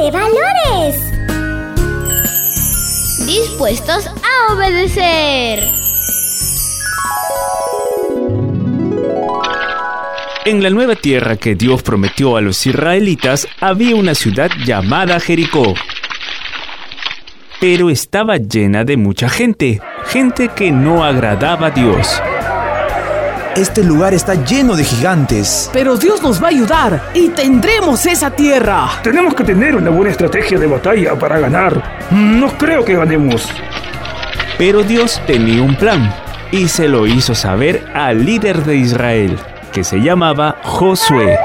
de valores. Dispuestos a obedecer. En la nueva tierra que Dios prometió a los israelitas había una ciudad llamada Jericó. Pero estaba llena de mucha gente, gente que no agradaba a Dios. Este lugar está lleno de gigantes. Pero Dios nos va a ayudar y tendremos esa tierra. Tenemos que tener una buena estrategia de batalla para ganar. No creo que ganemos. Pero Dios tenía un plan y se lo hizo saber al líder de Israel, que se llamaba Josué.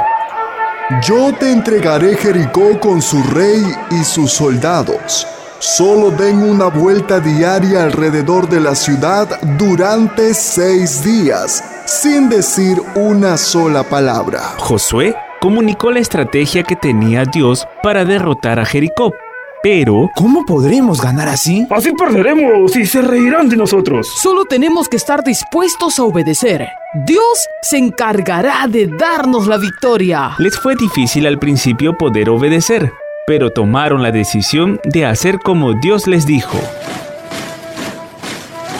Yo te entregaré Jericó con su rey y sus soldados. Solo den una vuelta diaria alrededor de la ciudad durante seis días, sin decir una sola palabra. Josué comunicó la estrategia que tenía Dios para derrotar a Jericó. Pero, ¿cómo podremos ganar así? Así perderemos y se reirán de nosotros. Solo tenemos que estar dispuestos a obedecer. Dios se encargará de darnos la victoria. Les fue difícil al principio poder obedecer, pero tomaron la decisión de hacer como Dios les dijo.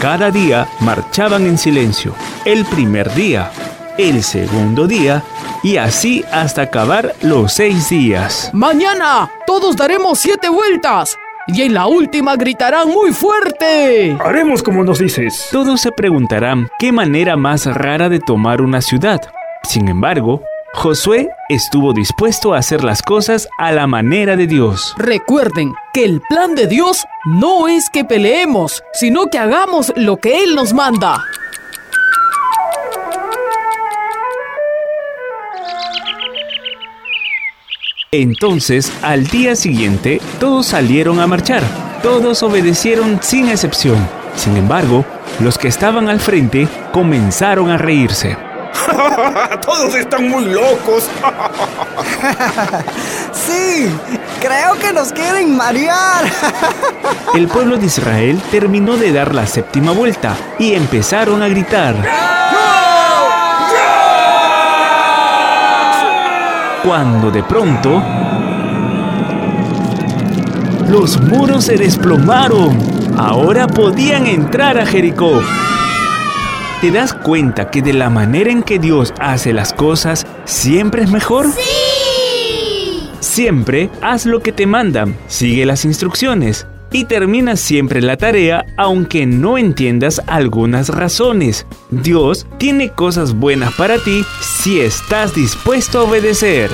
Cada día marchaban en silencio. El primer día, el segundo día y así hasta acabar los seis días. Mañana todos daremos siete vueltas y en la última gritarán muy fuerte. Haremos como nos dices. Todos se preguntarán qué manera más rara de tomar una ciudad. Sin embargo, Josué estuvo dispuesto a hacer las cosas a la manera de Dios. Recuerden que el plan de Dios no es que peleemos, sino que hagamos lo que Él nos manda. Entonces, al día siguiente, todos salieron a marchar. Todos obedecieron sin excepción. Sin embargo, los que estaban al frente comenzaron a reírse. Todos están muy locos. sí, creo que nos quieren marear. El pueblo de Israel terminó de dar la séptima vuelta y empezaron a gritar. Cuando de pronto los muros se desplomaron. Ahora podían entrar a Jericó. ¿Te das cuenta que de la manera en que Dios hace las cosas siempre es mejor? ¡Sí! Siempre haz lo que te mandan, sigue las instrucciones y termina siempre la tarea aunque no entiendas algunas razones. Dios tiene cosas buenas para ti si estás dispuesto a obedecer.